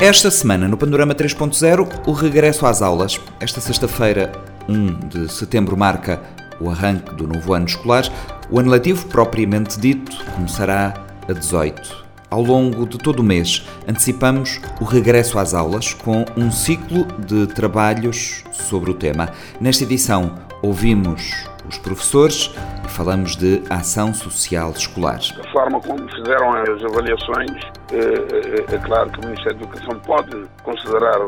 Esta semana, no Panorama 3.0, o regresso às aulas. Esta sexta-feira, 1 de setembro, marca o arranque do novo ano escolar. O ano letivo, propriamente dito, começará a 18. Ao longo de todo o mês, antecipamos o regresso às aulas com um ciclo de trabalhos sobre o tema. Nesta edição, ouvimos os professores e falamos de ação social escolar. A forma como fizeram as avaliações, é, é, é claro que o Ministério da Educação pode considerar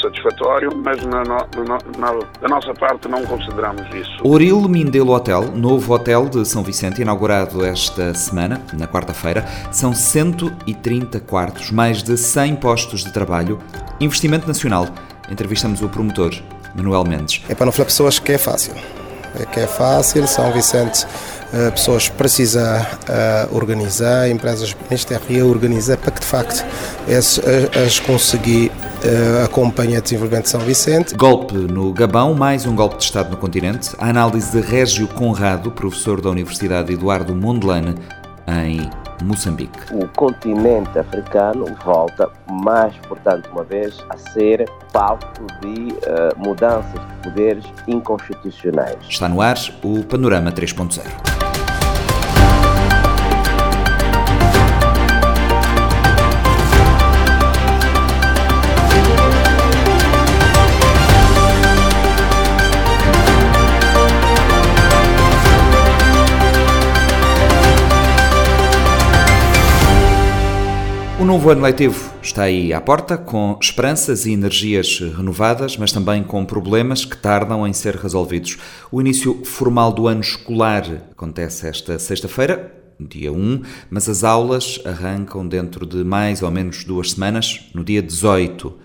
satisfatório, mas na, na, na, da nossa parte não consideramos isso. Oril Mindelo Hotel, novo hotel de São Vicente, inaugurado esta semana, na quarta-feira, são 130 quartos, mais de 100 postos de trabalho, investimento nacional. Entrevistamos o promotor, Manuel Mendes. É para não falar pessoas que é fácil que é fácil. São Vicente, uh, pessoas precisa uh, organizar, empresas ministérios reorganizar para que de facto as, as conseguir acompanhar o desenvolvimento de São Vicente. Golpe no Gabão, mais um golpe de Estado no continente. A análise de Régio Conrado, professor da Universidade Eduardo Mondlane, em Moçambique. O continente africano volta mais, portanto, uma vez, a ser palco de uh, mudanças de poderes inconstitucionais. Está no ar o Panorama 3.0. novo ano letivo está aí à porta, com esperanças e energias renovadas, mas também com problemas que tardam em ser resolvidos. O início formal do ano escolar acontece esta sexta-feira, dia 1, mas as aulas arrancam dentro de mais ou menos duas semanas, no dia 18.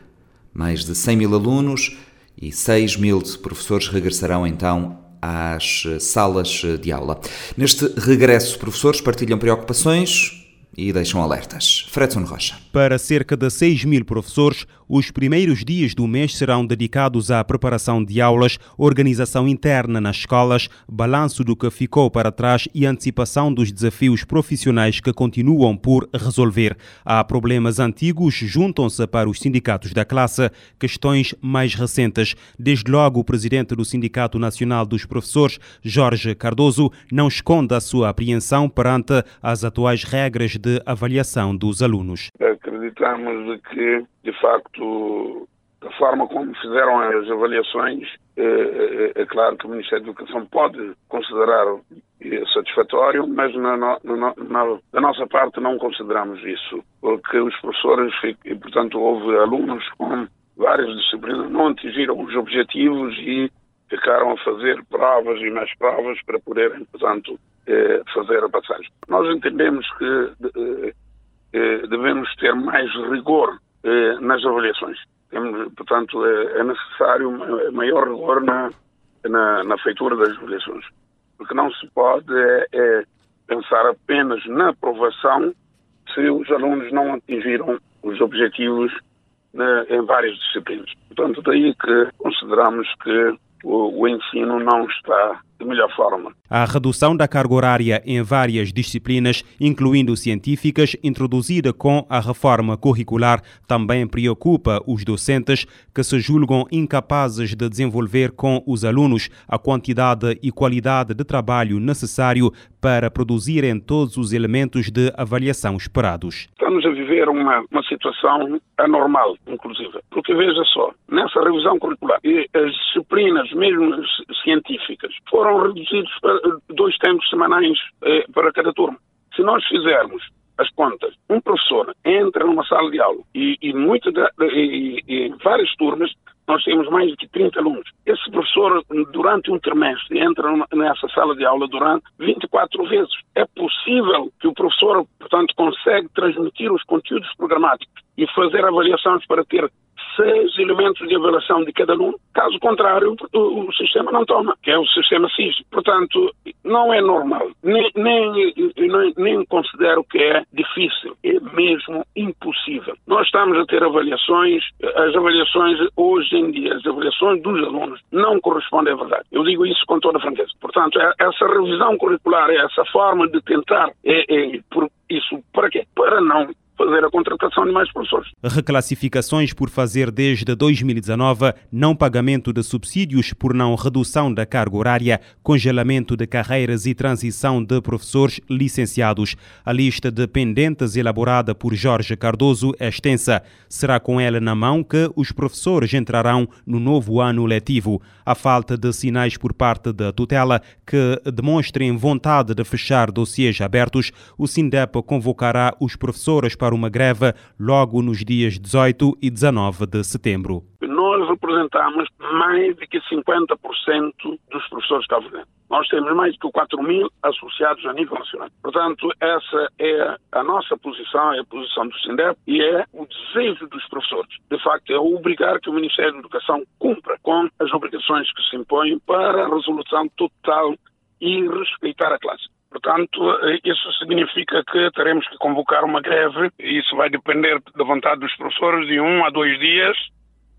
Mais de 100 mil alunos e 6 mil professores regressarão então às salas de aula. Neste regresso, professores partilham preocupações, e deixam alertas. Fredson Rocha. Para cerca de 6 mil professores, os primeiros dias do mês serão dedicados à preparação de aulas, organização interna nas escolas, balanço do que ficou para trás e antecipação dos desafios profissionais que continuam por resolver. Há problemas antigos, juntam-se para os sindicatos da classe questões mais recentes. Desde logo, o presidente do Sindicato Nacional dos Professores, Jorge Cardoso, não esconde a sua apreensão perante as atuais regras de avaliação dos alunos. Acreditamos que, de facto, da forma como fizeram as avaliações, é, é, é, claro que o Ministério da Educação pode considerar satisfatório, mas na, na, na, da nossa parte não consideramos isso, porque os professores, e portanto houve alunos com várias disciplinas, não atingiram os objetivos e ficaram a fazer provas e mais provas para poderem, portanto, eh, fazer a passagem. Nós entendemos que eh, eh, devemos ter mais rigor nas avaliações. Portanto, é necessário maior rigor na, na, na, feitura das avaliações. Porque não se pode é, é pensar apenas na aprovação se os alunos não atingiram os objetivos né, em várias disciplinas. Portanto, daí que consideramos que o, o ensino não está de melhor forma. A redução da carga horária em várias disciplinas, incluindo científicas, introduzida com a reforma curricular, também preocupa os docentes que se julgam incapazes de desenvolver com os alunos a quantidade e qualidade de trabalho necessário para produzirem todos os elementos de avaliação esperados. Estamos a viver uma, uma situação anormal, inclusive, porque veja só, nessa revisão curricular, as disciplinas, mesmo científicas, foram foram reduzidos para dois tempos semanais eh, para cada turma. Se nós fizermos as contas, um professor entra numa sala de aula e, e, muito de, e, e em várias turmas nós temos mais de 30 alunos. Esse professor, durante um trimestre, entra nessa sala de aula durante 24 vezes. É possível que o professor, portanto, consegue transmitir os conteúdos programáticos e fazer avaliações para ter seis elementos de avaliação de cada aluno. Caso contrário, o, o sistema não toma, que é o sistema SIS. Portanto, não é normal. Nem, nem, nem, nem considero que é difícil. É mesmo impossível. Nós estamos a ter avaliações, as avaliações hoje em dia, as avaliações dos alunos não correspondem à verdade. Eu digo isso com toda a franqueza. Portanto, é, essa revisão curricular, essa forma de tentar, é, é, por isso, para quê? Para não fazer a contratação de mais professores. Reclassificações por fazer desde 2019, não pagamento de subsídios por não redução da carga horária, congelamento de carreiras e transição de professores licenciados. A lista de pendentes elaborada por Jorge Cardoso é extensa. Será com ela na mão que os professores entrarão no novo ano letivo. A falta de sinais por parte da tutela que demonstrem vontade de fechar dossiês abertos, o SINDEP convocará os professores para uma greve logo nos dias 18 e 19 de setembro. Nós representamos mais de que 50% dos professores cabo Nós temos mais de 4 mil associados a nível nacional. Portanto, essa é a nossa posição, é a posição do SINDEP e é o desejo dos professores. De facto, é obrigar que o Ministério da Educação cumpra com as obrigações que se impõem para a resolução total e respeitar a classe. Portanto, isso significa que teremos que convocar uma greve e isso vai depender da vontade dos professores de um a dois dias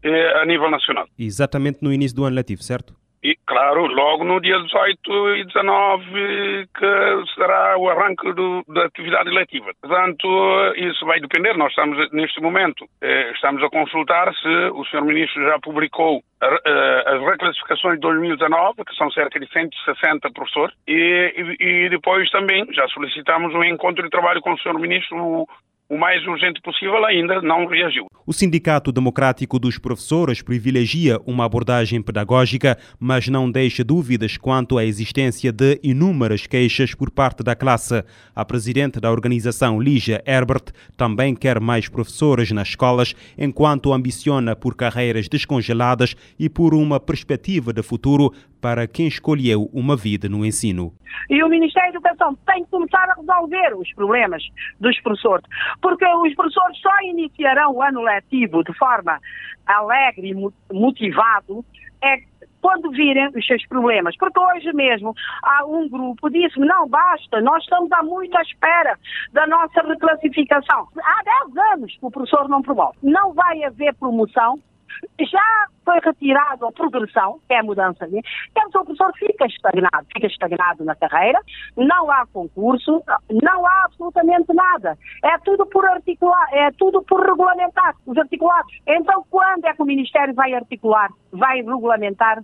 eh, a nível nacional. Exatamente no início do ano letivo, certo? E, claro, logo no dia 18 e 19, que será o arranque do, da atividade letiva. Portanto, isso vai depender. Nós estamos, neste momento, eh, estamos a consultar se o Sr. Ministro já publicou eh, as reclassificações de 2019, que são cerca de 160 professores, e, e depois também já solicitamos um encontro de trabalho com o Sr. Ministro, o mais urgente possível, ainda não reagiu. O Sindicato Democrático dos Professores privilegia uma abordagem pedagógica, mas não deixa dúvidas quanto à existência de inúmeras queixas por parte da classe. A presidente da organização, Lígia Herbert, também quer mais professores nas escolas, enquanto ambiciona por carreiras descongeladas e por uma perspectiva de futuro para quem escolheu uma vida no ensino. E o Ministério da Educação tem que começar a resolver os problemas dos professores, porque os professores só iniciarão o ano letivo de forma alegre e motivado é quando virem os seus problemas. Porque hoje mesmo há um grupo disse não basta, nós estamos há muito à espera da nossa reclassificação. Há 10 anos que o professor não promove. Não vai haver promoção, já foi retirado a progressão, que é a mudança. Né? Então, o professor fica estagnado, fica estagnado na carreira, não há concurso, não há absolutamente nada. É tudo por articular, é tudo por regulamentar, os articulados. Então, quando é que o Ministério vai articular, vai regulamentar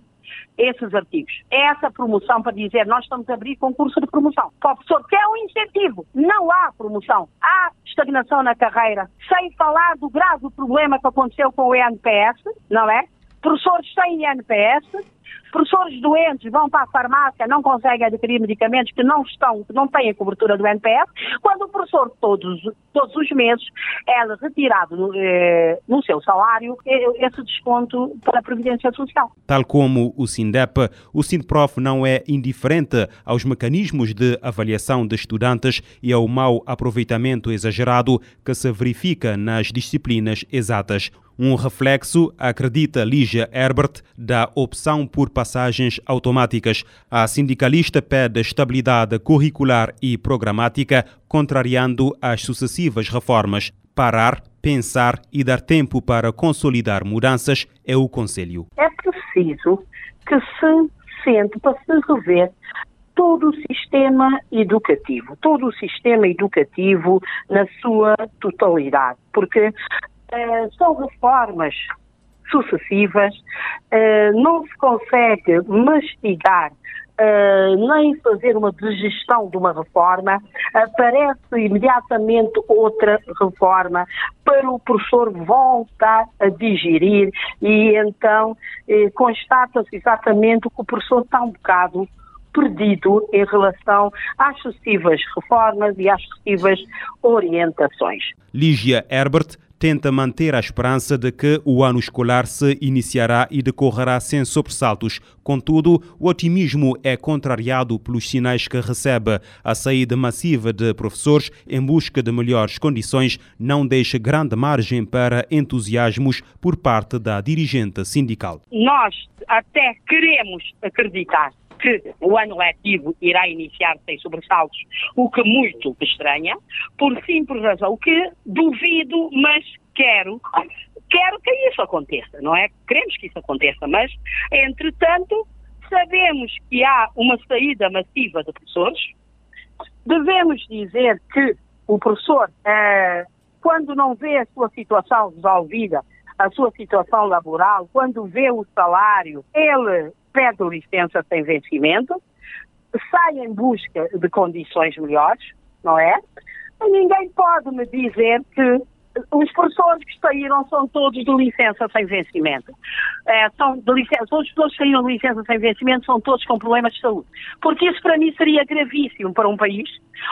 esses artigos. É essa promoção para dizer nós estamos a abrir concurso de promoção. O professor, que é um incentivo. Não há promoção. Há estagnação na carreira. Sem falar do grave problema que aconteceu com o ENPS, não é? Professores sem INPS, Professores doentes vão para a farmácia, não conseguem adquirir medicamentos que não estão, que não têm a cobertura do NPS, quando o professor todos, todos os meses é retirado eh, no seu salário esse desconto para a Previdência Social. Tal como o SINDEP, o SINDPROF não é indiferente aos mecanismos de avaliação de estudantes e ao mau aproveitamento exagerado que se verifica nas disciplinas exatas um reflexo, acredita Lígia Herbert, da opção por passagens automáticas. A sindicalista pede estabilidade curricular e programática, contrariando as sucessivas reformas. Parar, pensar e dar tempo para consolidar mudanças é o conselho. É preciso que se sente para se rever todo o sistema educativo, todo o sistema educativo na sua totalidade, porque eh, são reformas sucessivas, uh, não se consegue mastigar Uh, nem fazer uma digestão de uma reforma, aparece imediatamente outra reforma para o professor voltar a digerir e então eh, constata-se exatamente que o professor está um bocado perdido em relação às sucessivas reformas e às sucessivas orientações. Lígia Herbert tenta manter a esperança de que o ano escolar se iniciará e decorrerá sem sobressaltos. Contudo, o otimismo é contrariado pelos sinais que recebe. A saída massiva de professores em busca de melhores condições não deixa grande margem para entusiasmos por parte da dirigente sindical. Nós até queremos acreditar que o ano letivo irá iniciar sem sobressaltos, o que muito estranha, por simples razão que duvido, mas quero, quero que isso aconteça, não é? Queremos que isso aconteça, mas, entretanto, sabemos que há uma saída massiva de professores, devemos dizer que o professor uh, quando não vê a sua situação resolvida, a sua situação laboral, quando vê o salário, ele pede licença sem vencimento, sai em busca de condições melhores, não é? E ninguém pode me dizer que os professores que saíram são todos de licença sem vencimento. É, são de licença, todos os professores que saíram de licença sem vencimento são todos com problemas de saúde. Porque isso para mim seria gravíssimo para um país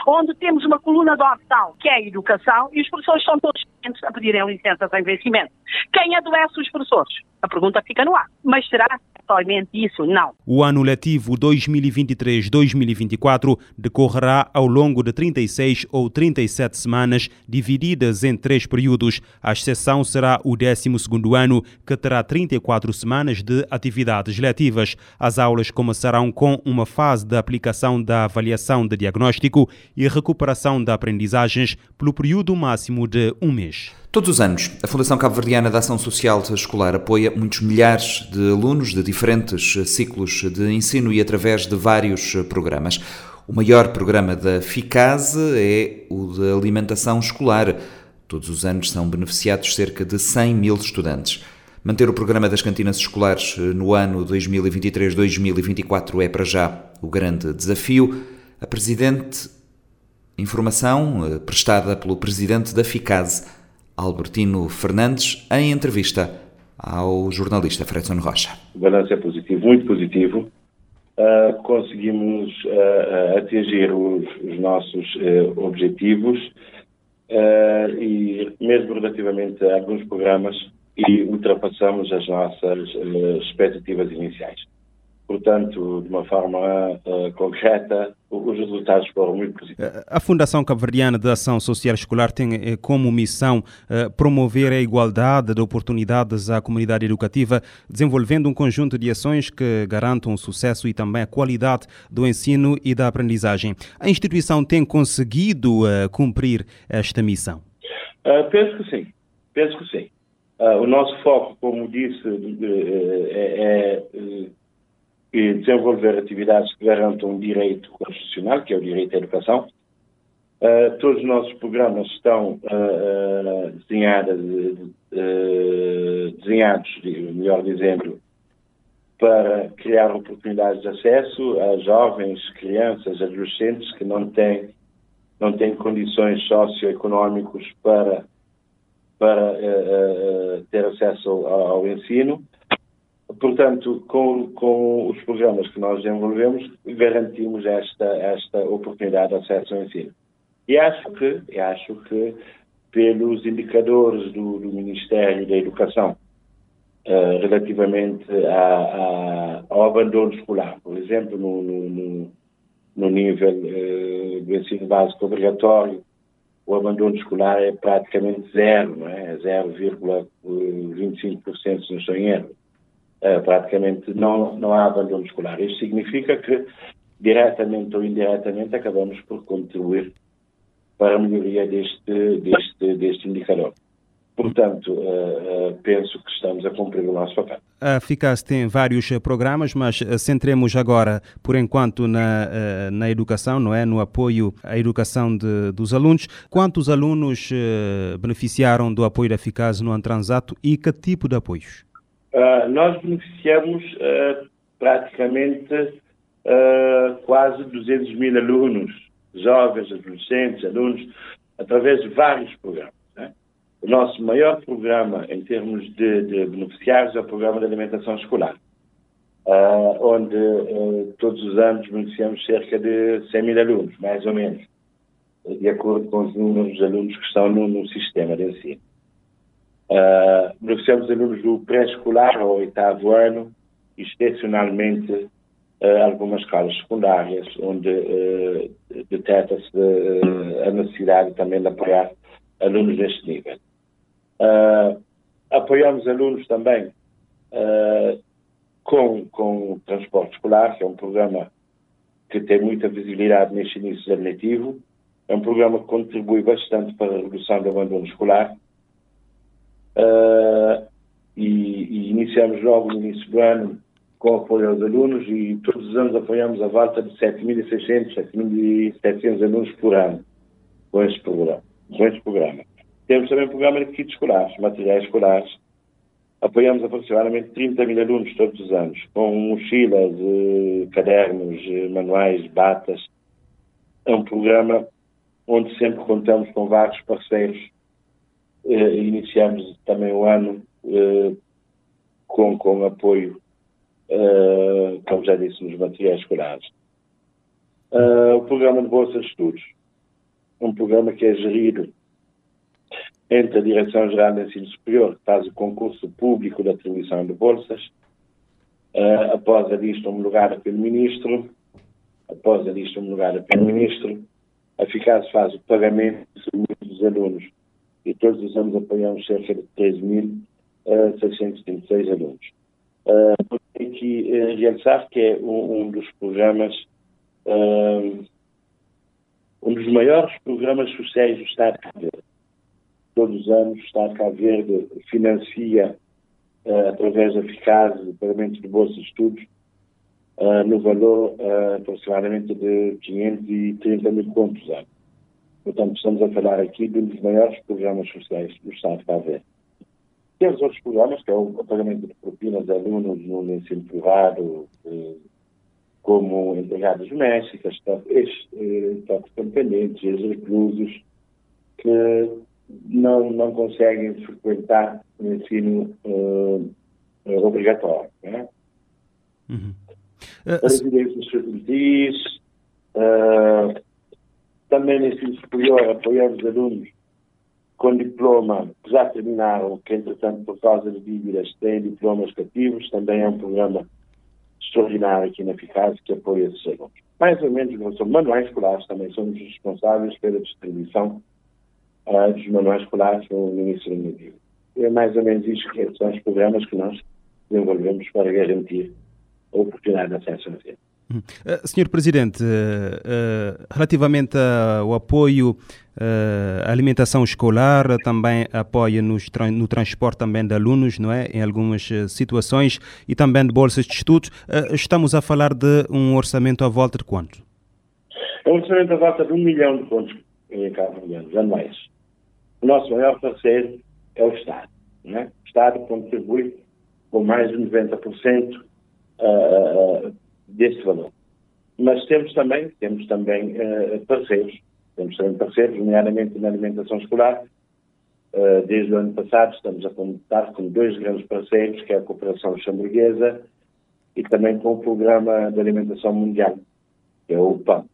onde temos uma coluna dorsal que é a educação e os professores são todos a pedirem licença sem vencimento. Quem adoece os professores? A pergunta fica no ar. Mas será somente isso? Não. O ano letivo 2023-2024 decorrerá ao longo de 36 ou 37 semanas, divididas em três períodos. A exceção será o 12º ano, que terá 34 semanas de atividades letivas. As aulas começarão com uma fase de aplicação da avaliação de diagnóstico e recuperação de aprendizagens pelo período máximo de um mês. Todos os anos, a Fundação Cabo-Verdiana de Ação Social Escolar apoia muitos milhares de alunos de diferentes ciclos de ensino e através de vários programas. O maior programa da FICASE é o de alimentação escolar. Todos os anos são beneficiados cerca de 100 mil estudantes. Manter o programa das cantinas escolares no ano 2023-2024 é para já o grande desafio. A Presidente, informação eh, prestada pelo Presidente da FICASE, Albertino Fernandes, em entrevista ao jornalista Fredson Rocha. O balanço é positivo, muito positivo. Uh, conseguimos uh, atingir os, os nossos uh, objetivos e, mesmo relativamente a alguns programas, e ultrapassamos as nossas expectativas iniciais. Portanto, de uma forma uh, concreta, os resultados foram muito positivos. A Fundação Cabo-Verdiana de Ação Social Escolar tem eh, como missão uh, promover a igualdade de oportunidades à comunidade educativa, desenvolvendo um conjunto de ações que garantam o sucesso e também a qualidade do ensino e da aprendizagem. A instituição tem conseguido uh, cumprir esta missão? penso que sim. Penso que sim. o nosso foco, como disse, é, é e desenvolver atividades que garantam um direito constitucional, que é o direito à educação. Uh, todos os nossos programas estão uh, desenhados, desenhados, melhor dizendo, para criar oportunidades de acesso a jovens, crianças, adolescentes que não têm, não têm condições socioeconómicas para, para ter acesso ao, ao ensino Portanto, com, com, os programas que nós desenvolvemos, garantimos esta, esta oportunidade de acesso ao ensino. E acho que, acho que pelos indicadores do, do Ministério da Educação, uh, relativamente a, a, ao abandono escolar, por exemplo, no, no, no nível uh, do ensino básico obrigatório, o abandono escolar é praticamente zero, é? 0,25% se não estou em erro uh, praticamente não, não há abandono escolar. Isto significa que, diretamente ou indiretamente, acabamos por contribuir para a melhoria deste, deste, deste indicador. Portanto, uh, uh, penso que estamos a cumprir o nosso papel. A FICAS tem vários programas, mas centremos agora, por enquanto, na, na educação, não é? No apoio à educação de, dos alunos. Quantos alunos beneficiaram do apoio da FICAS no ano transato e que tipo de apoios? Uh, nós beneficiamos uh, praticamente uh, quase 200 mil alunos, jovens, adolescentes, alunos, através de vários programas. Né? O nosso maior programa em termos de, de beneficiários é o programa de alimentação escolar, onde todos os anos beneficiamos cerca de 100 mil alunos, mais ou menos, de acordo com os números de alunos que estão no, no sistema de ensino. Uh, beneficiamos alunos do pré-escolar ao oitavo ano, excepcionalmente uh, algumas escolas secundárias, onde uh, detecta-se uh, a necessidade também de apoiar alunos neste nível. Apoiamos alunos também com, com o transporte escolar, que é um programa que tem muita visibilidade neste início letivo. É um programa que contribui bastante para a redução do abandono escolar Uh, e, e, iniciamos logo no início do ano com apoio aos alunos e todos os anos apoiamos a volta de 7.600, 7.700 alunos por ano com este programa. Com este programa. Temos também um programa de kits escolares, materiais escolares. Apoiamos aproximadamente 30 mil alunos todos os anos, com mochilas, cadernos, manuais, batas. É um programa onde sempre contamos com vários parceiros. Eh, iniciamos também o ano eh, com, com apoio, eh, como já disse, nos materiais escolares. Uh, o programa de Bolsas de Estudos, um programa que é gerido entre a Direção-Geral de Ensino Superior, que faz o concurso público da atribuição de bolsas, uh, após a lista homologada pelo Ministro, após a lista homologada pelo Ministro, a Eficaz faz o pagamento dos alunos e todos os anos apoiamos cerca de 3.636 uh, alunos. Uh, tem que uh, realçar que é um, um dos programas um dos maiores programas sociais do Estado de Cabo Verde. Todos os anos o Estado de Cabo Verde financia, uh, através da eficaz de pagamento de bolsas de estudos, uh, no valor uh, aproximadamente de 530 mil contos ano. Portanto, estamos a falar aqui de um dos maiores programas sociais do Estado de Cabo Verde. Temos outros programas, que é o pagamento de propinas de alunos no ensino privado, como empregadas domésticas, eh, ex-reclusos, que não, não conseguem frequentar o ensino uh, obrigatório. Né? Uhum. Uh, Residências estudantis, uh, também no ensino superior apoiamos alunos com diploma que já terminaram, que entretanto por causa de dívidas têm diplomas cativos, também é um programa extraordinário aqui na Eficaz que apoia esses alunos. Mais ou menos, não são manuais escolares também, somos responsáveis pela distribuição uh, dos manuais escolares no, início do dia. É mais ou menos isto que são os programas que nós desenvolvemos para garantir a oportunidade de acesso à ciência. Uh, Senhor Presidente, uh, uh, relativamente ao apoio à alimentação escolar, também apoio nos, no transporte também de alunos, não é? Em algumas situações e também de bolsas de estudos, estamos a falar de um orçamento à volta de quanto? É um orçamento à volta de um milhão de pontos em Cabo Verde, anuais. O nosso maior parceiro é o Estado, não é? O Estado contribui com mais de 90% uh, desse valor. Mas temos também, temos também uh, parceiros, temos também parceiros, nomeadamente na alimentação escolar. Uh, desde o ano passado estamos a contar com dois grandes parceiros, que é a Cooperação Chamburguesa e também com o Programa de Alimentação Mundial, que é o PAN.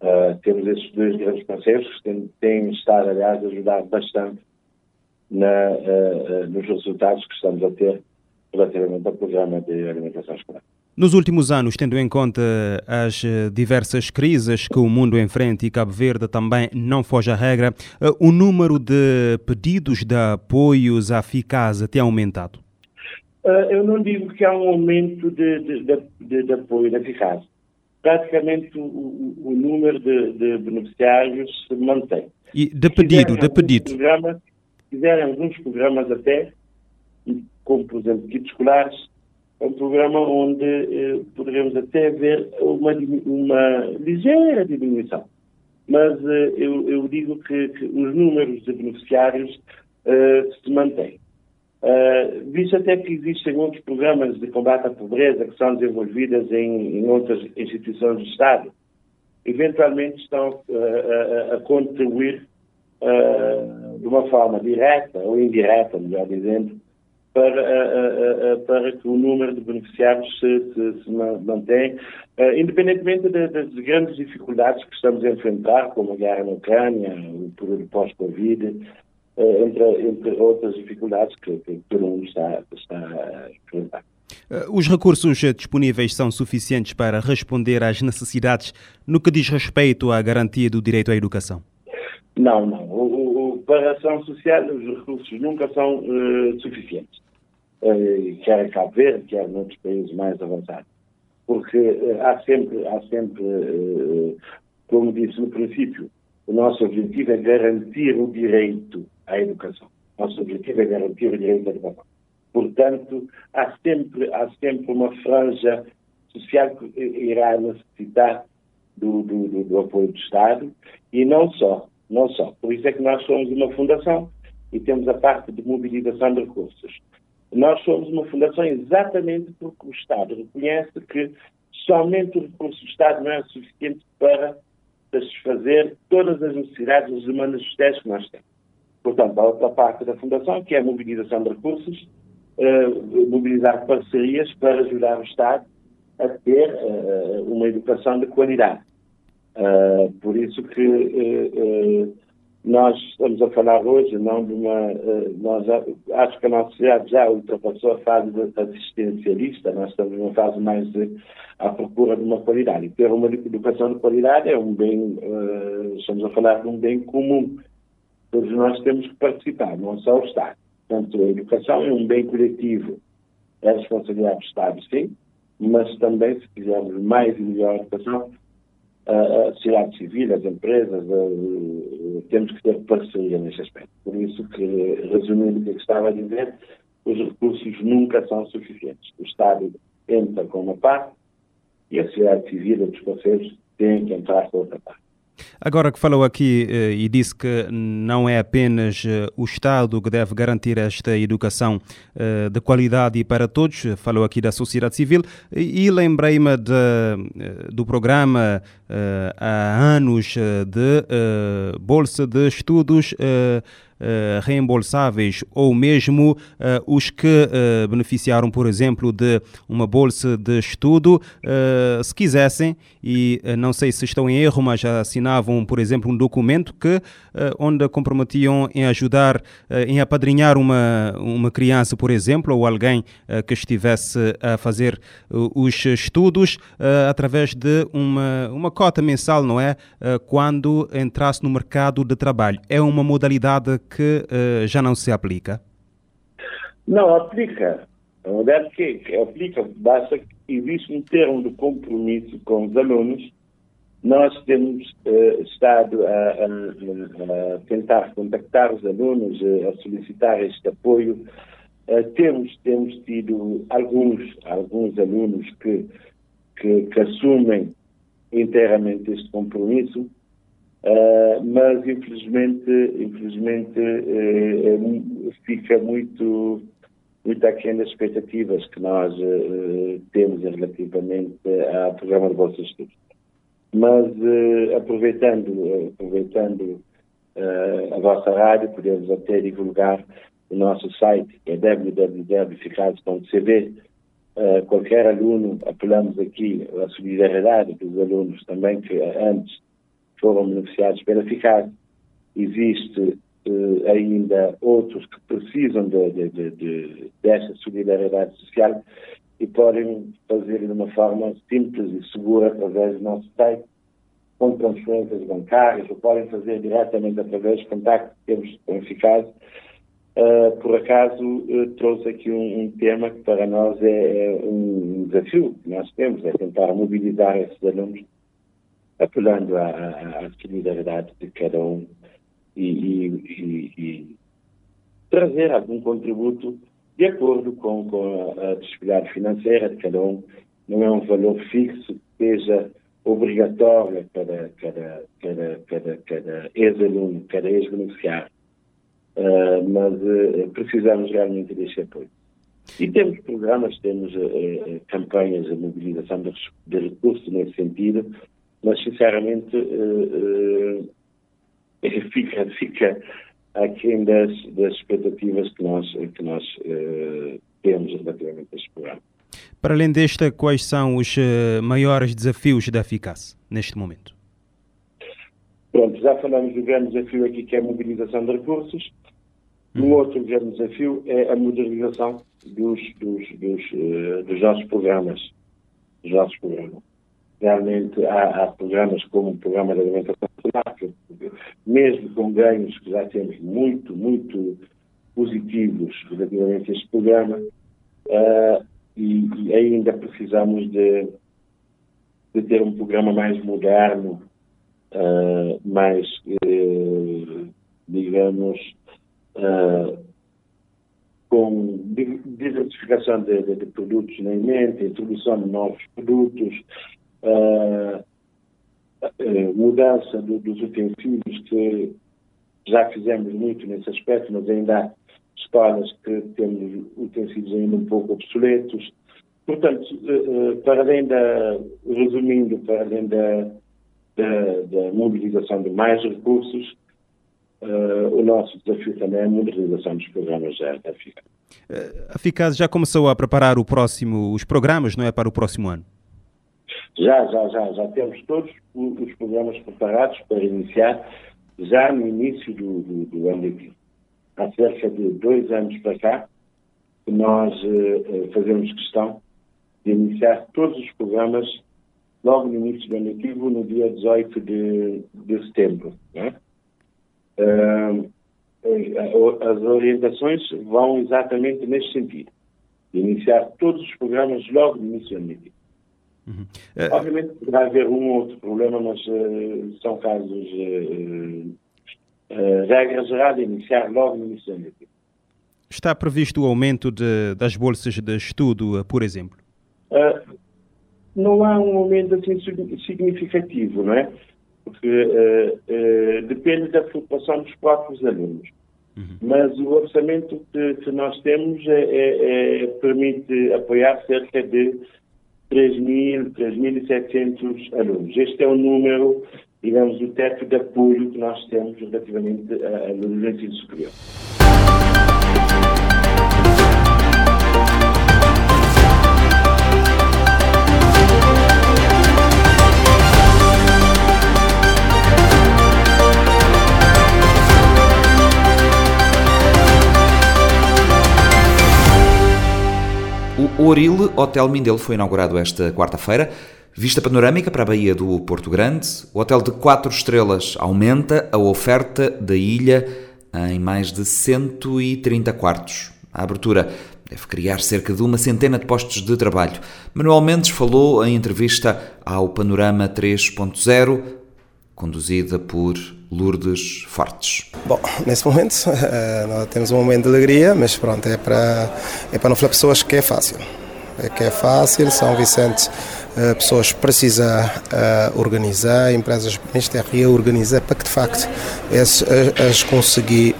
Uh, temos esses dois grandes parceiros que têm, têm estado, aliás, a ajudar bastante na, nos resultados que estamos a ter relativamente ao Programa de Alimentação Escolar. Nos últimos anos, tendo em conta as eh, diversas crises que o mundo enfrenta e Cabo Verde também não foge à regra, eh, o número de pedidos de apoios à FICASA tem aumentado? Eh, eu não digo que há um aumento de, de, de, de apoio da FICASA. Praticamente o, o número de, beneficiários se mantém. E de pedido, de pedido. Fizeram alguns programas até, como por exemplo kits escolares, um programa onde eh, poderemos até ver uma, uma ligeira diminuição. Mas eh, eu, eu, digo que, que, os números de beneficiários eh, se mantêm. Uh, visto até que existem outros programas de combate à pobreza que são desenvolvidos em, em outras instituições do Estado, eventualmente estão uh, a, a, contribuir uh, de uma forma direta ou indireta, melhor dizendo, para, para que o número de beneficiários se, se, se mantenha, independentemente de, das grandes dificuldades que estamos a enfrentar, como a guerra na Ucrânia, o período pós-Covid, entre, entre outras dificuldades que, que todo mundo está, está a enfrentar. Os recursos disponíveis são suficientes para responder às necessidades no que diz respeito à garantia do direito à educação? Não, não. O, para ação social, os recursos nunca são uh, suficientes. Eh, quer em Cabo Verde, quer noutros países mais avançados. Porque eh, há sempre, há sempre como disse no princípio, o nosso objetivo é garantir o direito à educação. Nosso objetivo é garantir o direito à educação. Portanto, há sempre, há sempre uma franja social que irá necessitar do, do, do apoio do Estado e não só. Não só. Por isso é que nós somos uma fundação e temos a parte de mobilização de recursos. Nós somos uma fundação exatamente porque o Estado reconhece que somente o recurso do Estado não é suficiente para satisfazer todas as necessidades as demandas sociais que nós temos. Portanto, a outra parte da Fundação, que é a mobilização de recursos, uh, mobilizar parcerias para ajudar o Estado a ter uh, uma educação de qualidade. Uh, por isso que nós estamos a falar hoje não de uma. nós já, acho que a nossa sociedade já ultrapassou a fase assistencialista, nós estamos numa fase mais à procura de uma qualidade. Ter uma educação de qualidade é um bem, estamos a falar de um bem comum Todos nós temos que participar, não só o Estado. Portanto, a educação é um bem coletivo. É responsabilidade do Estado, sim, mas também, se quisermos mais e melhor educação, a sociedade civil, as empresas, temos que ter parceria nesse aspecto. Por isso que, resumindo o que estava a dizer, os recursos nunca são suficientes. O Estado entra com uma parte e a sociedade civil, os conselhos, têm que entrar com outra parte. Agora que falou aqui eh, e disse que não é apenas eh, o Estado que deve garantir esta educação eh, de qualidade para todos, falou aqui da sociedade civil e, lembrei-me do programa há anos de Bolsa de Estudos eh, reembolsáveis ou mesmo uh, os que uh, beneficiaram, por exemplo, de uma bolsa de estudo, se quisessem, e não sei se estão em erro, mas assinavam, por exemplo, um documento que onde comprometiam em ajudar, em apadrinhar uma, uma criança, por exemplo, ou alguém que estivesse a fazer os estudos através de uma, uma cota mensal, não é? quando entrasse no mercado de trabalho. É uma modalidade que uh, já não se aplica? Não, aplica. Na verdade, que, que aplica, basta que existe um termo de compromisso com os alunos. Nós temos uh, estado a, a, a, tentar contactar os alunos, a solicitar este apoio. temos, temos tido alguns, alguns alunos que, que, que assumem inteiramente este compromisso Uh, mas infelizmente, infelizmente uh, fica muito, muito aquém das expectativas que nós uh, temos relativamente ao programa de de Estudos. Mas aproveitando, aproveitando a vossa rádio, podemos até divulgar o nosso site, que é www.eficaz.cv. qualquer aluno, apelamos aqui à solidariedade dos alunos também, que antes foram beneficiados pela eficácia. Existe eh, ainda outros que precisam de, de, de, desta solidariedade social e podem fazer de uma forma simples e segura através do nosso site, com transferências bancárias, ou podem fazer diretamente através de contactos que temos com eficácia. Uh, por acaso, uh, trouxe aqui um, um, tema que para nós é, é um desafio que nós temos, é tentar mobilizar esses alunos apelando à, solidariedade de cada um e, e, e, e, trazer algum contributo de acordo com, com a, a disponibilidade financeira de cada um. Não é um valor fixo que seja obrigatório para cada, cada, cada, cada ex-aluno, cada ex-beneficiário. Uh, mas uh, precisamos realmente deste apoio. E temos programas, temos uh, campanhas de mobilização de, de recursos nesse sentido, mas sinceramente fica, fica aquém das, das expectativas que nós, que nós temos relativamente a este programa. Para além desta, quais são os maiores desafios da eficácia neste momento? Pronto, já falamos do grande desafio aqui que é a mobilização de recursos. Um uhum. outro grande desafio é a modernização dos, dos, dos, dos nossos programas. Dos nossos programas realmente há, há, programas como o programa de alimentação saudável, mesmo com ganhos que já temos muito, muito positivos relativamente a este programa, uh, e, e, ainda precisamos de, de, ter um programa mais moderno, uh, mais, uh, digamos, com diversificação de, de, de, produtos na mente, introdução de novos produtos, uh, mudança do, dos utensílios, que já fizemos muito nesse aspecto, mas ainda há escolas que temos utensílios ainda um pouco obsoletos. Portanto, para além da, resumindo, para além da, da, da mobilização de mais recursos, Uh, o nosso desafio também é a modernização dos programas da, da. Uh, a FICAS já começou a preparar o próximo, os programas, não é, para o próximo ano? Já, já, já. Já temos todos os programas preparados para iniciar já no início do, do, do ano letivo. Há cerca de dois anos para cá nós uh, fazemos questão de iniciar todos os programas logo no início do ano letivo, no dia 18 de, de setembro. Né? Uh, as orientações vão exatamente nesse sentido. Iniciar todos os programas logo no início do ano. Uhum. Uh, Obviamente poderá haver um ou outro problema, mas uh, são casos, uh, regra geral, iniciar logo no início do ano. Está previsto o aumento de, das bolsas de estudo, por exemplo? não há um aumento assim significativo, não é? Porque uh, uh, depende da flutuação dos próprios alunos. Uhum. Mas o orçamento que, que nós temos é, é, é, permite apoiar cerca de 3.000, 3.700 alunos. Este é o número, digamos, o teto de apoio que nós temos relativamente ao ensino superior. O Oril Hotel Mindelo foi inaugurado esta quarta-feira. Vista panorâmica para a Baía do Porto Grande. O hotel de 4 estrelas aumenta a oferta da ilha em mais de 130 quartos. A abertura deve criar cerca de uma centena de postos de trabalho. Manuel Mendes falou em entrevista ao Panorama 3.0, conduzida por Lourdes Fortes. Bom, nesse momento uh, nós temos um momento de alegria, mas pronto, é para, é para não falar pessoas que é fácil. É que é fácil, São Vicente, uh, pessoas precisa uh, organizar, empresas ministérias organizar para que de facto as, as conseguir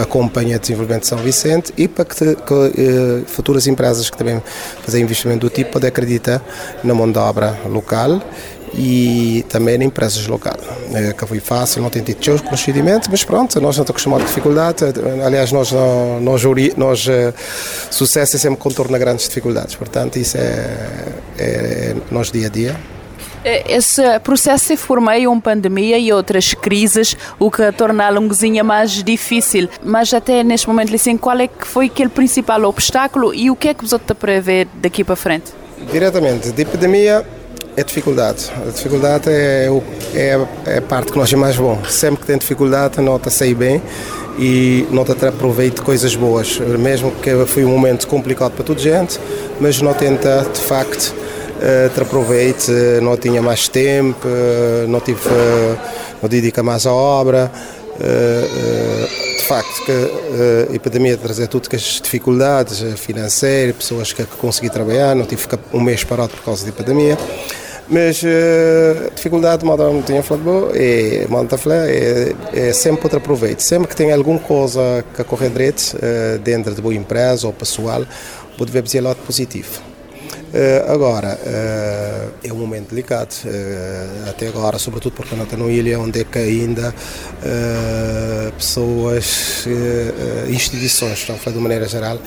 acompanhe o desenvolvimento de São Vicente e para que, que uh, futuras empresas que também fazem investimento do tipo podem acreditar na mão de obra local e também em empresas locais. É, que foi fácil, não tem tido seus procedimentos, mas pronto, nós não estamos acostumados com dificuldade. Aliás, nós, nós, nós uh, sucesso é sempre contorno a grandes dificuldades, portanto, isso é, é nosso dia a dia. É, esse processo se formou uma pandemia e outras crises, o que torna a longuezinha mais difícil. Mas até neste momento, assim, qual é que foi aquele principal obstáculo e o que é que está a prever daqui para frente? Diretamente, de epidemia, é dificuldade. A dificuldade é, é, é a parte que nós é mais bom. Sempre que tem dificuldade, nota sair bem e nota de coisas boas. Mesmo que foi um momento complicado para toda a gente, mas não tenta, de facto, uh, ter proveito. Não tinha mais tempo, uh, não tive, não dedica mais à obra. de facto, que a epidemia trazer tudo que as dificuldades financeiras, pessoas que, consegui trabalhar, não tive um mês parado por causa da epidemia. Mas uh, dificuldade, modo não tinha falado, e modo é, é sempre outro proveito. Sempre que tem alguma coisa que correr direito, uh, dentro de boa empresa ou pessoal, pode ver o lado positivo. Uh, agora, uh, é um momento delicado, uh, até agora, sobretudo porque não está numa ilha onde é que ainda pessoas, instituições, estão a falar de maneira geral,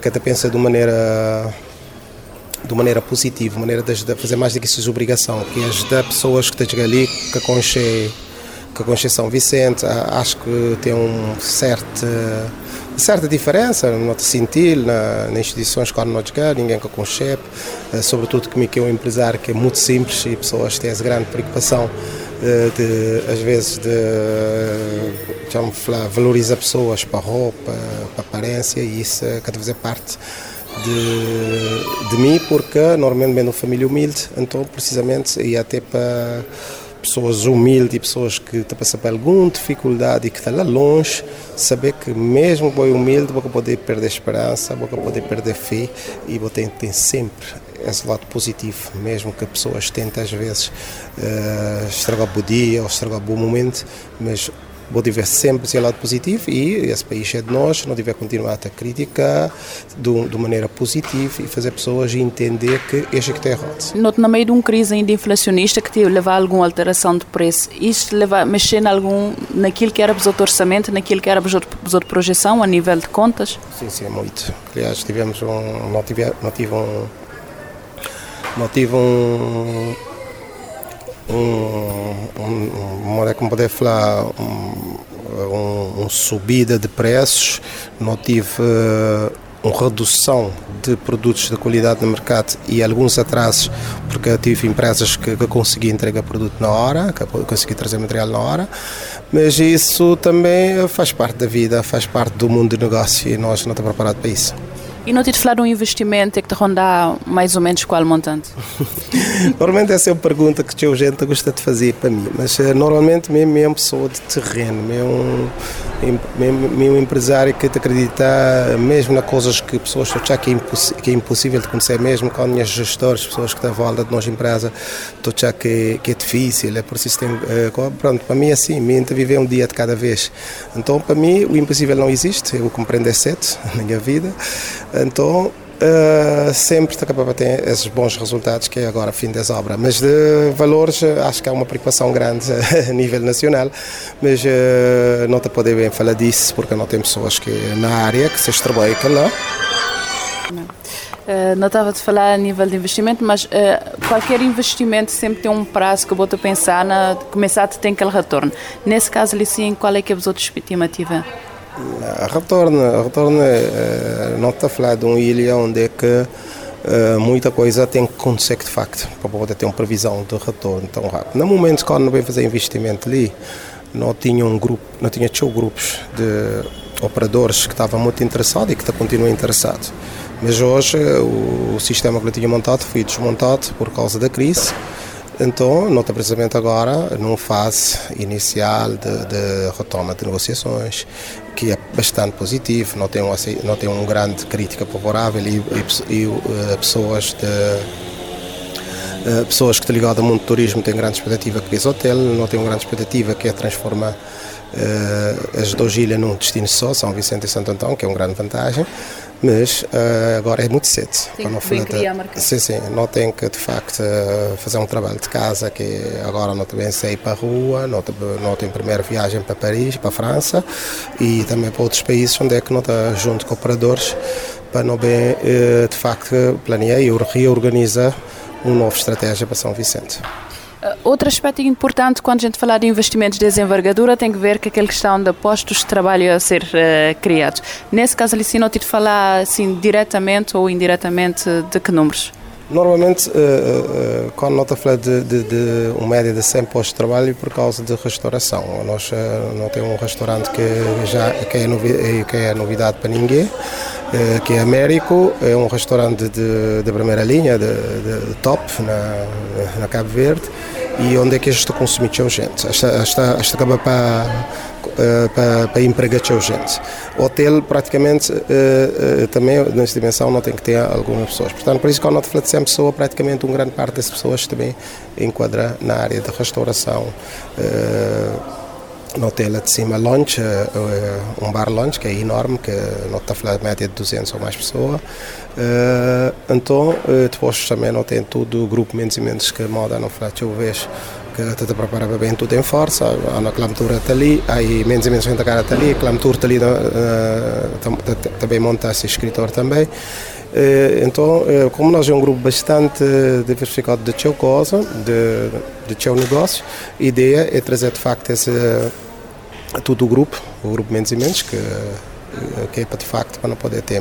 que até pensa de maneira de maneira positiva, maneira de, fazer mais do que isso obrigação, que é ajudar pessoas que estão ali, que conhecem que conhecem São Vicente, acho que tem um certo certa diferença no sentir na, nas instituições que não chegar, ninguém que conhece, eh, sobretudo comigo que é um empresário que é muito simples e pessoas têm essa grande preocupação de, de às vezes de falar, valorizar pessoas para roupa, para aparência e isso cada vez é parte de, de mim, porque normalmente uma família humilde, então precisamente, e até para pessoas humildes, pessoas que estão passando alguma dificuldade e que estão lá longe, saber que mesmo boi humilde, você poder perder esperança, você poder perder fé e você tem sempre esse lado positivo, mesmo que pessoas tentem às vezes uh, estragar o dia ou estragar o bom momento, mas vou tiver sempre esse lado positivo e esse país é de nós, não tiver continuar a criticar de, de maneira positiva e fazer pessoas entender que este é que está errado. Noto no meio de uma crise ainda inflacionista que te levar a alguma alteração de preço, isto leva a mexer em algum, naquilo que era o orçamento, naquilo que era a projeção a nível de contas? Sim, sim, muito. Aliás, tivemos um, não tive, não tive um, não tive um um, um, como poder falar, um, um, subida de preços, não tive uh, uma redução de produtos de qualidade no mercado e alguns atrasos, porque tive empresas que, que consegui entregar produto na hora, que consegui trazer material na hora, mas isso também faz parte da vida, faz parte do mundo de negócio e nós não estamos preparados para isso. E não te falar de um investimento que te ronda mais ou menos qual montante? normalmente essa é uma pergunta que a gente gosta de fazer para mim, mas eh, normalmente mesmo, mesmo pessoa de terreno, mesmo, mesmo, mesmo empresário que te acredita mesmo nas coisas que pessoas acham que é, que é impossível de conhecer, mesmo com as gestores, pessoas que estão à volta de nós empresa, estou achar que, que é difícil, é por isso eh, pronto, para mim é assim, mente viver um dia de cada vez. Então para mim o impossível não existe, eu compreendo é sete na minha vida. Então, uh, sempre de ter esses bons resultados que é agora fim das obras. Mas de valores, acho que há uma preocupação grande a nível nacional, mas uh, não te pode bem falar disso porque não tem pessoas que na área que se trabalham lá. Uh, não estava a falar a nível de investimento, mas qualquer investimento sempre tem um prazo que eu vou pensar na começar a ter aquele retorno. Nesse caso, ali sim, qual é que é a sua estimativa? Retorna, retorna, eh, não está a falar de uma ilha onde é que uh, muita coisa tem que acontecer de facto para poder ter uma previsão de retorno tão rápido. No momento quando não veio fazer investimento ali, não tinha um grupo, não tinha show grupos de operadores que estavam muito interessados e que continuam interessados. Mas hoje o, sistema que eu tinha montado foi desmontado por causa da crise então, nota precisamente agora, numa fase inicial de, de, retoma de negociações, que é bastante positivo, não tem, um, não tem uma grande crítica favorável e, e, e uh, pessoas de uh, pessoas que estão ligadas ao mundo do turismo têm grande expectativa que esse hotel, não tem uma grande expectativa que é transformar uh, as duas ilhas num destino só, São Vicente e Santo Antão, que é uma grande vantagem mas uh, agora é muito cedo. Tem que criar marca. Sim, sim, não tem que de facto uh, fazer um trabalho de casa que agora não também sair para a rua, não, não tem primeira viagem para Paris, para a França e também para outros países onde é que não está junto com operadores para não bem uh, de facto planear e reorganizar uma nova estratégia para São Vicente. Outro aspecto importante quando a gente fala de investimentos de desenvergadura tem que ver com aquela questão de postos de trabalho a ser uh, criados. Nesse caso, Alice, não te falar assim, diretamente ou indiretamente de que números? Normalmente, uh, uh, quando não está a falar de, de, de uma média de 100 postos de trabalho por causa de restauração. Nós não temos um restaurante que já que é, que é novidade para ninguém, que é Américo, é um restaurante de, de primeira linha, de, de top, na, na Cabo Verde e onde é que isto consumir gente. Esta, esta, acaba para eh, para, para empregar gente. O hotel, praticamente, uh, também nessa dimensão não tem que ter algumas pessoas. Portanto, por isso que ao Norte de 100 pessoas, praticamente uma grande parte das pessoas também enquadra na área de restauração. No hotel de cima, lunch, um bar lunch que é enorme, que não está a falar de média de 200 ou mais pessoas. então, depois também não tem tudo, o grupo menos e menos que moda, não falar, eu vejo que está preparava bem tudo em força, a clamtura está ali, aí menos e menos gente cara ali, a clamtura ali, uh, também monta esse escritor também. Uh, então, uh, como nós é um grupo bastante diversificado de teu coisa, de, de teu negócio, a ideia é trazer de facto esse, todo o grupo, o grupo menos e menos, que, que é para de facto para não poder ter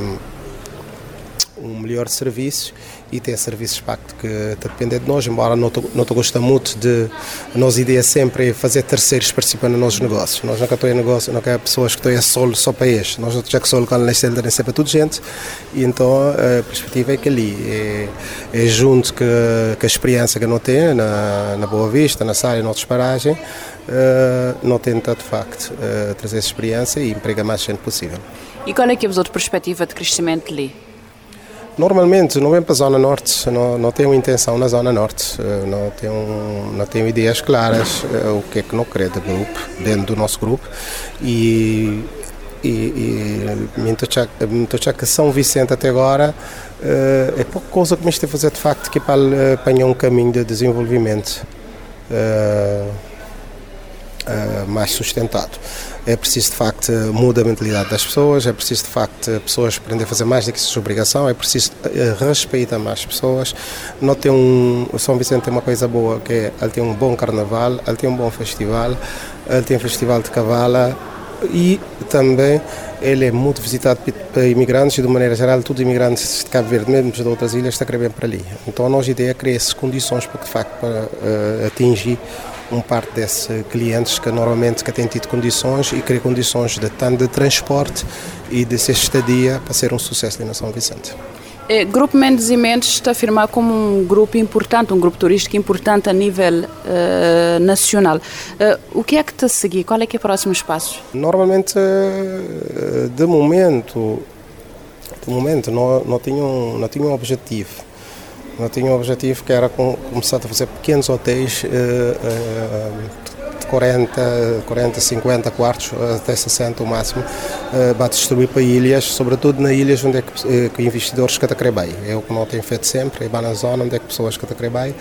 um melhor serviço e ter serviços facto que dependem de nós, embora não estou gosta muito de a nossa ideia sempre é fazer terceiros participar nos nossos negócios. Nós não queremos negócio, não queremos pessoas que estão solo só para este. Nós já que solo quando neste é sempre toda gente e então a perspectiva é que ali é, é junto com, com a experiência que não tem na, na Boa Vista, na Saia, em outras paragens, não tenta de facto uh, trazer essa experiência e empregar mais gente possível. E qual é que é a outra perspectiva de crescimento ali? Normalmente não vem para a Zona Norte, não, não tenho intenção na Zona Norte, eh, não tenho, não tenho ideias claras eh, o que é que não querer do grupo, dentro do nosso grupo e e, e muito que São Vicente até agora eh, é pouca coisa que me está a fazer de facto que é para apanhar um caminho de desenvolvimento mais sustentado. É preciso, de facto, mudar a mentalidade das pessoas, é preciso, de facto, pessoas aprender a fazer mais do que sua obrigação, é preciso eh, respeitar mais pessoas. Não tem um, o São Vicente tem uma coisa boa, que é, ele tem um bom carnaval, ele tem um bom festival, ele tem um festival de cavala e também ele é muito visitado por imigrantes e, de maneira geral, todos os imigrantes de Cabo Verde, mesmo de outras ilhas, estão a querer para ali. Então, a nossa ideia é criar essas condições para, de facto, para uh, atingir um parte desses clientes que normalmente que têm tido condições e criar condições de tanto de transporte e de ser estadia para ser um sucesso na São Vicente. É, grupo Mendes e Mendes está a afirmar como um grupo importante, um grupo turístico importante a nível uh, nacional. Uh, o que é que está a seguir? Qual é que é o próximo espaço? Normalmente, uh, de momento, de momento não, não, tinha um, não tinha um objetivo. Eu tinha um objetivo que era começar a fazer pequenos hotéis uh, uh, de 40, 40, 50 quartos, até 60 o máximo, uh, para distribuir para ilhas, sobretudo nas ilhas onde é que, que investidores te bem. É o que não tenho feito sempre, é na zona onde é que pessoas te bem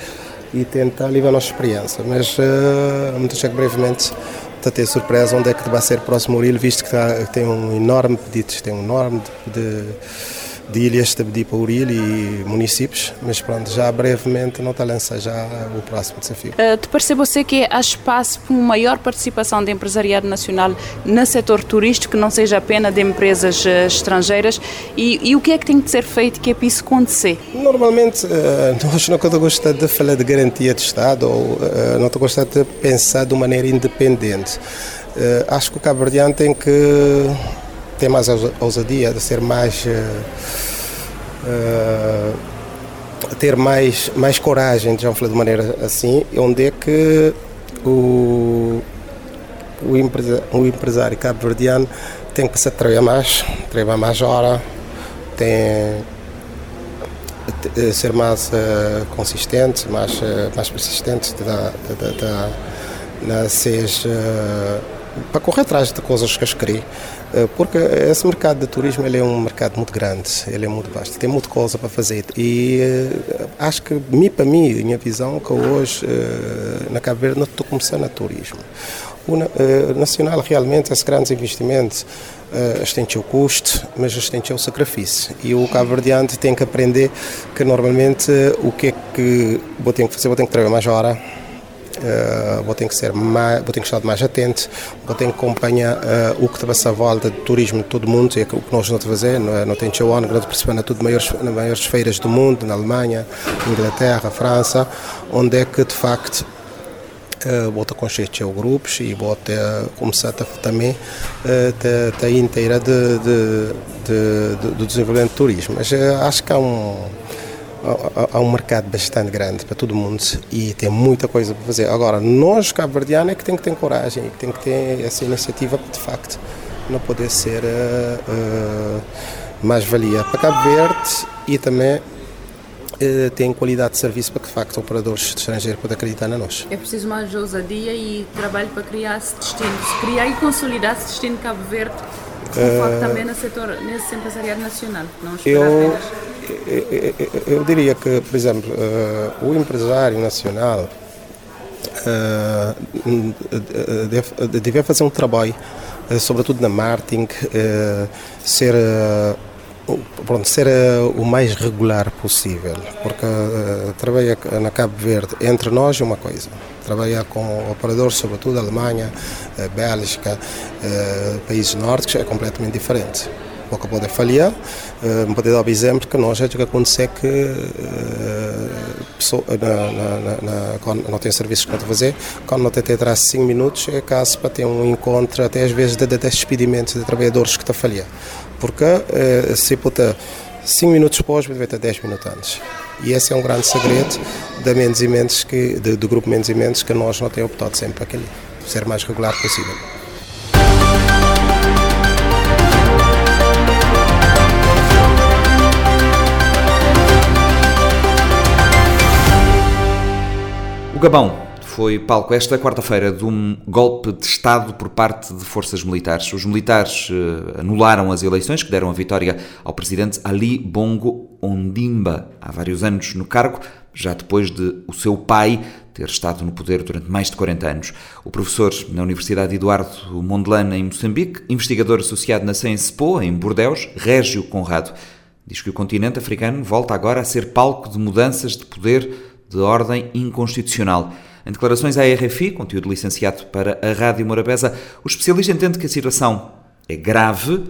e tentar levar a nossa experiência. Mas muito que brevemente a ter surpresa onde é que vai ser o próximo Murilo, visto que, tá, tem um enorme pedido, tem um enorme de, de de ilhas de Bedipauril e municípios, mas pronto, já brevemente não está a lançar já o próximo desafio. Uh, te parece você que há espaço para uma maior participação de empresariado nacional no setor turístico, que não seja apenas de empresas uh, estrangeiras, e, e, o que é que tem de ser feito que é para isso acontecer? Normalmente, uh, nós não gostamos de falar de garantia de Estado ou uh, não gostamos de pensar de maneira independente. acho que o Cabo Verdeano tem que ter mais ousadia, de ser mais. Uh, ter mais, mais coragem, já falar de maneira assim, onde é que o, o, empresa, o empresário cabo-verdiano tem que se trabalhar mais, trabalhar mais hora, tem ser mais uh, consistente, mais, uh, mais persistente, da, da, da, da, seja, uh, para correr atrás de coisas que eu queria. Eh, porque esse mercado de turismo ele é um mercado muito grande, ele é muito vasto, tem muita coisa para fazer e uh, acho que, mim, para mim, minha visão, que hoje uh, na Cabo Verde não estou começando a turismo. O nacional realmente, esses grandes investimentos, uh, têm o custo, mas eles têm o sacrifício. E o cabo verdeano tem que aprender que normalmente o que é que vou ter que fazer, vou ter que trabalhar mais hora, vou ter que ser mais, vou ter que estar mais atento, vou ter que acompanhar uh, o que está à volta de turismo de todo mundo, é o que nós não a fazer, não, é? não tem show on, grande participando tudo maiores, nas maiores feiras do mundo, na Alemanha, Inglaterra, França, onde é que de facto ter constituir grupos e ter começar a também uh, a inteira de, de, de, de, do desenvolvimento do turismo. Mas acho que há um há, um mercado bastante grande para todo mundo e tem muita coisa para fazer. Agora, nós, cabo-verdianos, é que tem que ter coragem, que tem que ter essa iniciativa para, de facto, não poder ser uh, uh, mais-valia para Cabo Verde e também uh, tem qualidade de serviço para que, de facto, operadores estrangeiros possam acreditar na nós. É preciso mais ousadia e trabalho para criar esse destino, criar e consolidar esse destino de Cabo Verde, com foco também no setor, nesse empresariado nacional, não esperar eu, apenas eu diria que, por exemplo, uh, o empresário nacional uh, deve, deve, fazer um trabalho, uh, sobretudo na marketing, ser, pronto, ser o mais regular possível, porque trabalhar na Cabo Verde entre nós é uma coisa. Trabalhar com operadores, sobretudo Alemanha, Bélgica, países nórdicos, é completamente diferente. Pouco pode falhar. Uh, pode dar o exemplo que nós, o que acontece é que uh, pessoa, na, na, na, quando não tem serviços que não fazer, quando não tem atrás 5 minutos, é caso para ter um encontro, até às vezes, de, de despedimento de trabalhadores que está falhar. Porque uh, se pode 5 minutos depois, deve ter 10 minutos antes. E esse é um grande segredo da Mendes e Mendes que, de, do grupo Mendes e Mendes que nós não temos optado sempre para aquele, ser mais regular possível. Gabão foi palco esta quarta-feira de um golpe de Estado por parte de forças militares. Os militares uh, anularam as eleições que deram a vitória ao presidente Ali Bongo Ondimba, há vários anos no cargo, já depois de o seu pai ter estado no poder durante mais de 40 anos. O professor na Universidade Eduardo Mondlane, em Moçambique, investigador associado na CENSPO, em Bordeus, Régio Conrado, diz que o continente africano volta agora a ser palco de mudanças de poder de ordem inconstitucional. Em declarações à RFI, conteúdo licenciado para a Rádio Morabeza, o especialista entende que a situação é grave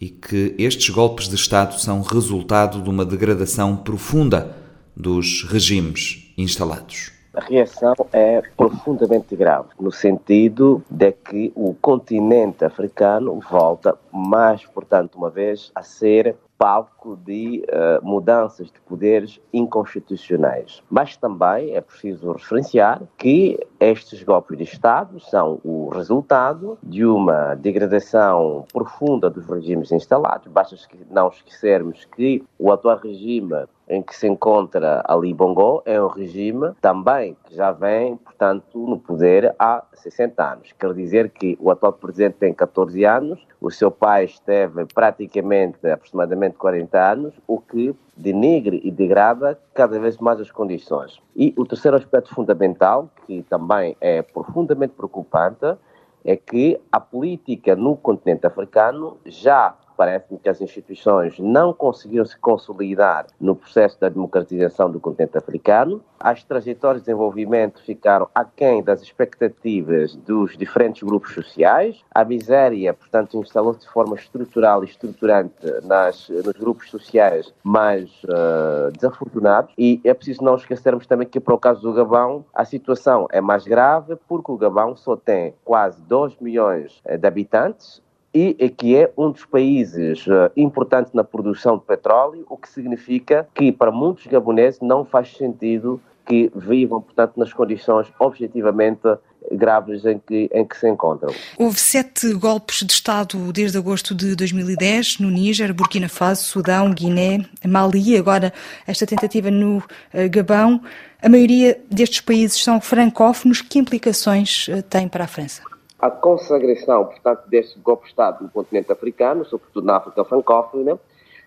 e que estes golpes de Estado são resultado de uma degradação profunda dos regimes instalados. A reação é profundamente grave, no sentido de que o continente africano volta mais, portanto, uma vez, a ser palco de uh, mudanças de poderes inconstitucionais. Mas também é preciso referenciar que estes golpes de Estado são o resultado de uma degradação profunda dos regimes instalados. Basta não esquecermos que o atual regime em que se encontra Ali Bongo é um regime também que já vem, portanto, no poder há 60 anos. Quer dizer que o atual presidente tem 14 anos, o seu pai esteve praticamente aproximadamente 40 anos, o que denigre e degrada cada vez mais as condições. E o terceiro aspecto fundamental, que também é profundamente preocupante, é que a política no continente africano já parece-me que as instituições não conseguiram se consolidar no processo da democratização do continente africano. As trajetórias de desenvolvimento ficaram aquém das expectativas dos diferentes grupos sociais. A miséria, portanto, instalou-se de forma estrutural e estruturante nas, nos grupos sociais mais uh, desafortunados. E é preciso não esquecermos também que, para o caso do Gabão, a situação é mais grave porque o Gabão só tem quase 2 milhões eh, de habitantes e que é um dos países uh, importantes na produção de petróleo, o que significa que para muitos gaboneses não faz sentido que vivam, portanto, nas condições objetivamente graves em que, em que se encontram. Houve sete golpes de Estado desde agosto de 2010 no Níger, Burkina Faso, Sudão, Guiné, Mali agora esta tentativa no uh, Gabão. A maioria destes países são francófonos. Que implicações uh, tem para a França? A consagração, portanto, deste golpe de Estado no continente africano, sobretudo na África francófona,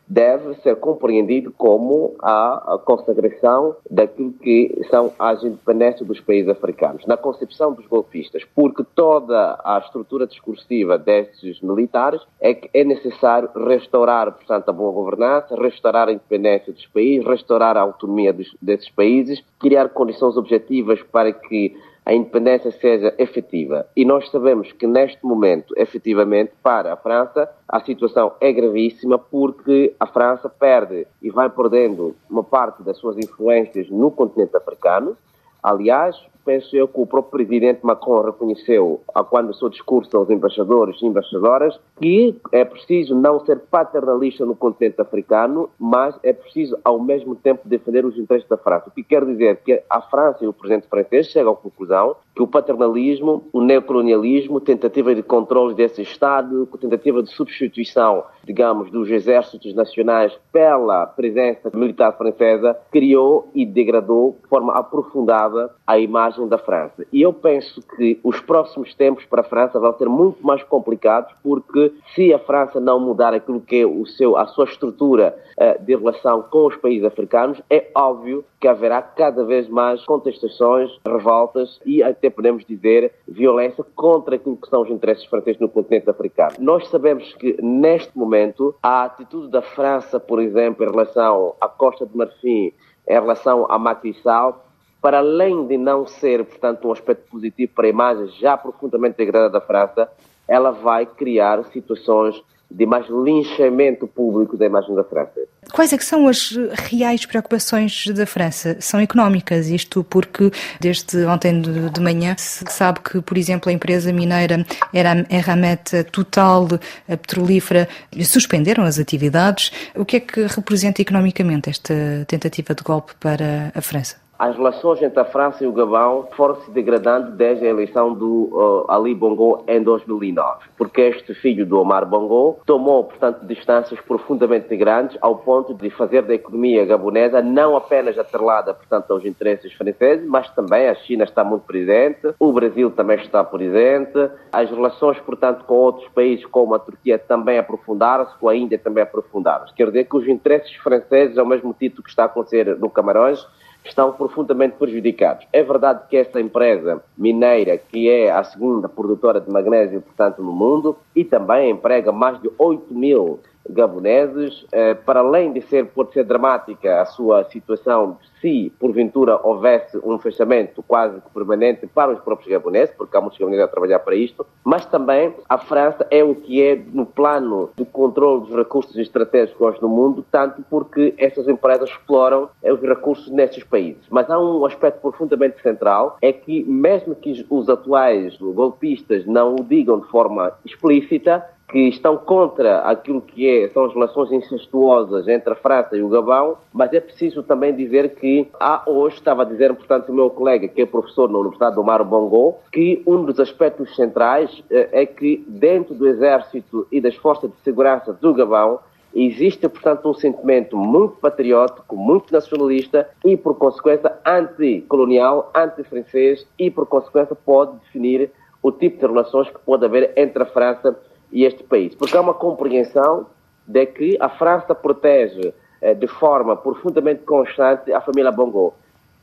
deve ser compreendido como a, consagração daquilo que são as independências dos países africanos, na concepção dos golpistas, porque toda a estrutura discursiva destes militares é que é necessário restaurar, portanto, a boa governança, restaurar a independência dos países, restaurar a autonomia dos, desses países, criar condições objetivas para que a independência seja efetiva. E nós sabemos que neste momento, efetivamente, para a França, a situação é gravíssima porque a França perde e vai perdendo uma parte das suas influências no continente africano. Aliás, penso eu que o próprio presidente Macron reconheceu, quando o seu discurso aos embaixadores e embaixadoras, que é preciso não ser paternalista no continente africano, mas é preciso, ao mesmo tempo, defender os interesses da França. O que quer dizer que a França e o presidente francês chegam à conclusão que o paternalismo, o neocolonialismo, tentativa de controle desse Estado, tentativa de substituição, digamos, dos exércitos nacionais pela presença militar francesa, criou e degradou de forma aprofundada a imagem da França. E eu penso que os próximos tempos para a França vão ser muito mais complicados, porque se a França não mudar aquilo que é o seu, a sua estrutura uh, de relação com os países africanos, é óbvio que haverá cada vez mais contestações, revoltas e até podemos dizer violência contra aquilo que são os interesses franceses no continente africano. Nós sabemos que neste momento a atitude da França, por exemplo, em relação à Costa de Marfim, em relação a Macky Sall, para além de não ser, portanto, um aspecto positivo para a imagem já profundamente degradada da França, ela vai criar situações de mais linchamento público da imagem da França. Quais é que são as reais preocupações da França? São económicas, isto porque desde ontem de manhã se sabe que, por exemplo, a empresa mineira Eramet Total, a petrolífera, suspenderam as atividades. O que é que representa economicamente esta tentativa de golpe para a França? As relações entre a França e o Gabão foram se degradando desde a eleição do uh, Ali Bongo em 2009, porque este filho do Omar Bongo tomou, portanto, distâncias profundamente grandes ao ponto de fazer da economia gabonesa não apenas atrelada, portanto, aos interesses franceses, mas também a China está muito presente, o Brasil também está presente, as relações, portanto, com outros países como a Turquia também aprofundaram-se, com a Índia também aprofundaram-se. Quer dizer que os interesses franceses, ao mesmo título que está a acontecer no Camarões, estão profundamente prejudicados. É verdade que esta empresa mineira, que é a segunda produtora de magnésio, portanto, no mundo, e também emprega mais de 8 mil gaboneses, eh, para além de ser, pode ser dramática a sua situação se porventura houvesse um fechamento quase que permanente para os próprios gaboneses, porque há muitos gaboneses a trabalhar para isto, mas também a França é o que é no plano de controle dos recursos estratégicos no mundo, tanto porque essas empresas exploram os recursos nesses países. Mas há um aspecto profundamente central, é que mesmo que os atuais golpistas não o digam de forma explícita, que estão contra aquilo que é, são as relações incestuosas entre a França e o Gabão, mas é preciso também dizer que há hoje, estava a dizer, portanto, o meu colega, que é professor na Universidade do Mar Bongo, que um dos aspectos centrais eh, é que dentro do Exército e das Forças de Segurança do Gabão existe, portanto, um sentimento muito patriótico, muito nacionalista e, por consequência, anticolonial, anti-francês e, por consequência, pode definir o tipo de relações que pode haver entre a França e este país, porque há uma compreensão de que a França protege eh, de forma profundamente constante a família Bongo.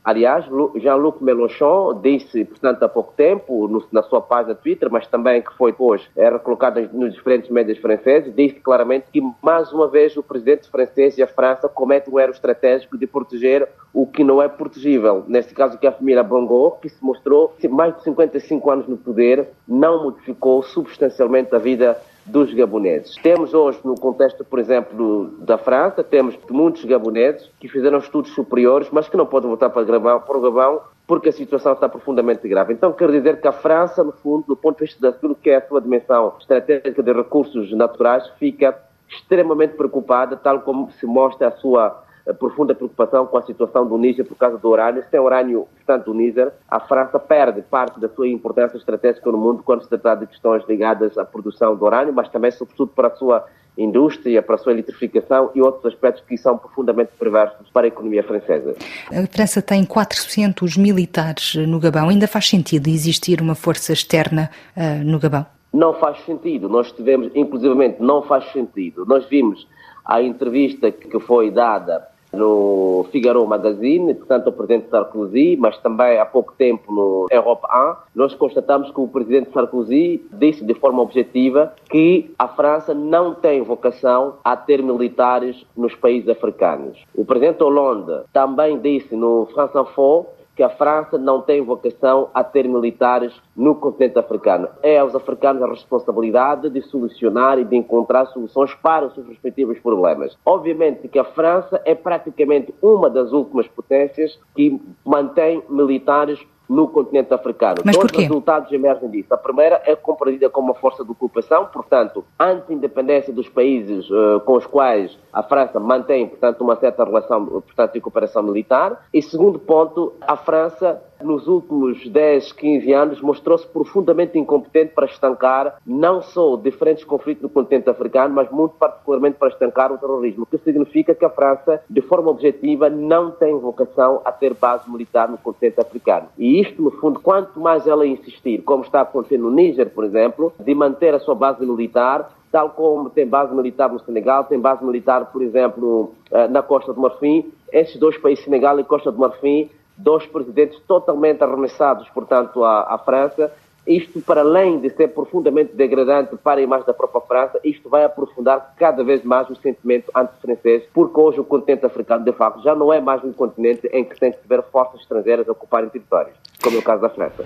Aliás, Jean-Luc Mélenchon disse, portanto, há pouco tempo, no, na sua página Twitter, mas também que foi depois é, recolocado nos diferentes médias franceses, disse claramente que, mais uma vez, o presidente francês e a França cometem um erro estratégico de proteger o que não é protegível. Neste caso, que a família Bongo, que se mostrou mais de 55 anos no poder, não modificou substancialmente a vida dos gaboneses. Temos hoje, no contexto, por exemplo, da França, temos muitos gaboneses que fizeram estudos superiores, mas que não podem voltar para o Gabão, para o Gabão porque a situação está profundamente grave. Então, quero dizer que a França, no fundo, do ponto de vista daquilo que é a sua dimensão estratégica de recursos naturais, fica extremamente preocupada, tal como se mostra a sua profunda preocupação com a situação do Níger por causa do urânio. Sem urânio, portanto, do Níger, a França perde parte da sua importância estratégica no mundo quando se trata de questões ligadas à produção do urânio, mas também, sobretudo, para a sua indústria, para a sua eletrificação e outros aspectos que são profundamente perversos para a economia francesa. A França tem 400 militares no Gabão. Ainda faz sentido existir uma força externa uh, no Gabão? Não faz sentido. Nós tivemos, inclusivamente, não faz sentido. Nós vimos a entrevista que foi dada no Figaro Magazine, portanto, o presidente Sarkozy, mas também há pouco tempo no Europa 1, nós constatamos que o presidente Sarkozy disse de forma objetiva que a França não tem vocação a ter militares nos países africanos. O presidente Hollande também disse no France Info que a França não tem vocação a ter militares no continente africano. É aos africanos a responsabilidade de solucionar e de encontrar soluções para os seus respectivos problemas. Obviamente que a França é praticamente uma das últimas potências que mantém militares no continente africano. Mas Dois porquê? resultados emergem disso. A primeira é compreendida como uma força de ocupação, portanto, anti-independência dos países uh, com os quais a França mantém, portanto, uma certa relação portanto, de cooperação militar. E segundo ponto, a França nos últimos 10, 15 anos mostrou-se profundamente incompetente para estancar não só diferentes conflitos no continente africano, mas muito particularmente para estancar o terrorismo, o que significa que a França, de forma objetiva, não tem vocação a ter base militar no continente africano. E isto, no fundo, quanto mais ela insistir, como está acontecendo no Níger, por exemplo, de manter a sua base militar, tal como tem base militar no Senegal, tem base militar, por exemplo, eh, na Costa do Marfim, esses dois países, Senegal e Costa do Marfim, dois presidentes totalmente arremessados, portanto, à, à França. Isto, para além de ser profundamente degradante para a imagem da própria França, isto vai aprofundar cada vez mais o sentimento anti-francês, porque hoje o continente africano, de facto, já não é mais um continente em que tem que haver forças estrangeiras a ocuparem territórios, como é o caso da França.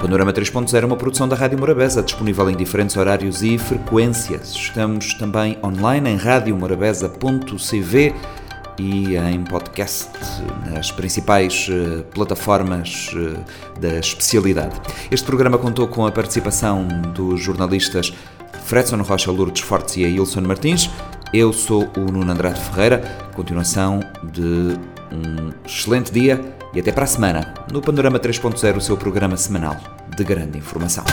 Panorama 3.0 é uma produção da Rádio Morabeza, disponível em diferentes horários e frequências. Estamos também online em radiomorabeza.cv e em podcast nas principais uh, plataformas uh, da especialidade. Este programa contou com a participação dos jornalistas Fredson Rocha Lourdes Fortes e Ilson Martins. Eu sou o Nuno Andrade Ferreira. Continuação de um excelente dia e até para a semana no Panorama 3.0, o seu programa semanal de grande informação.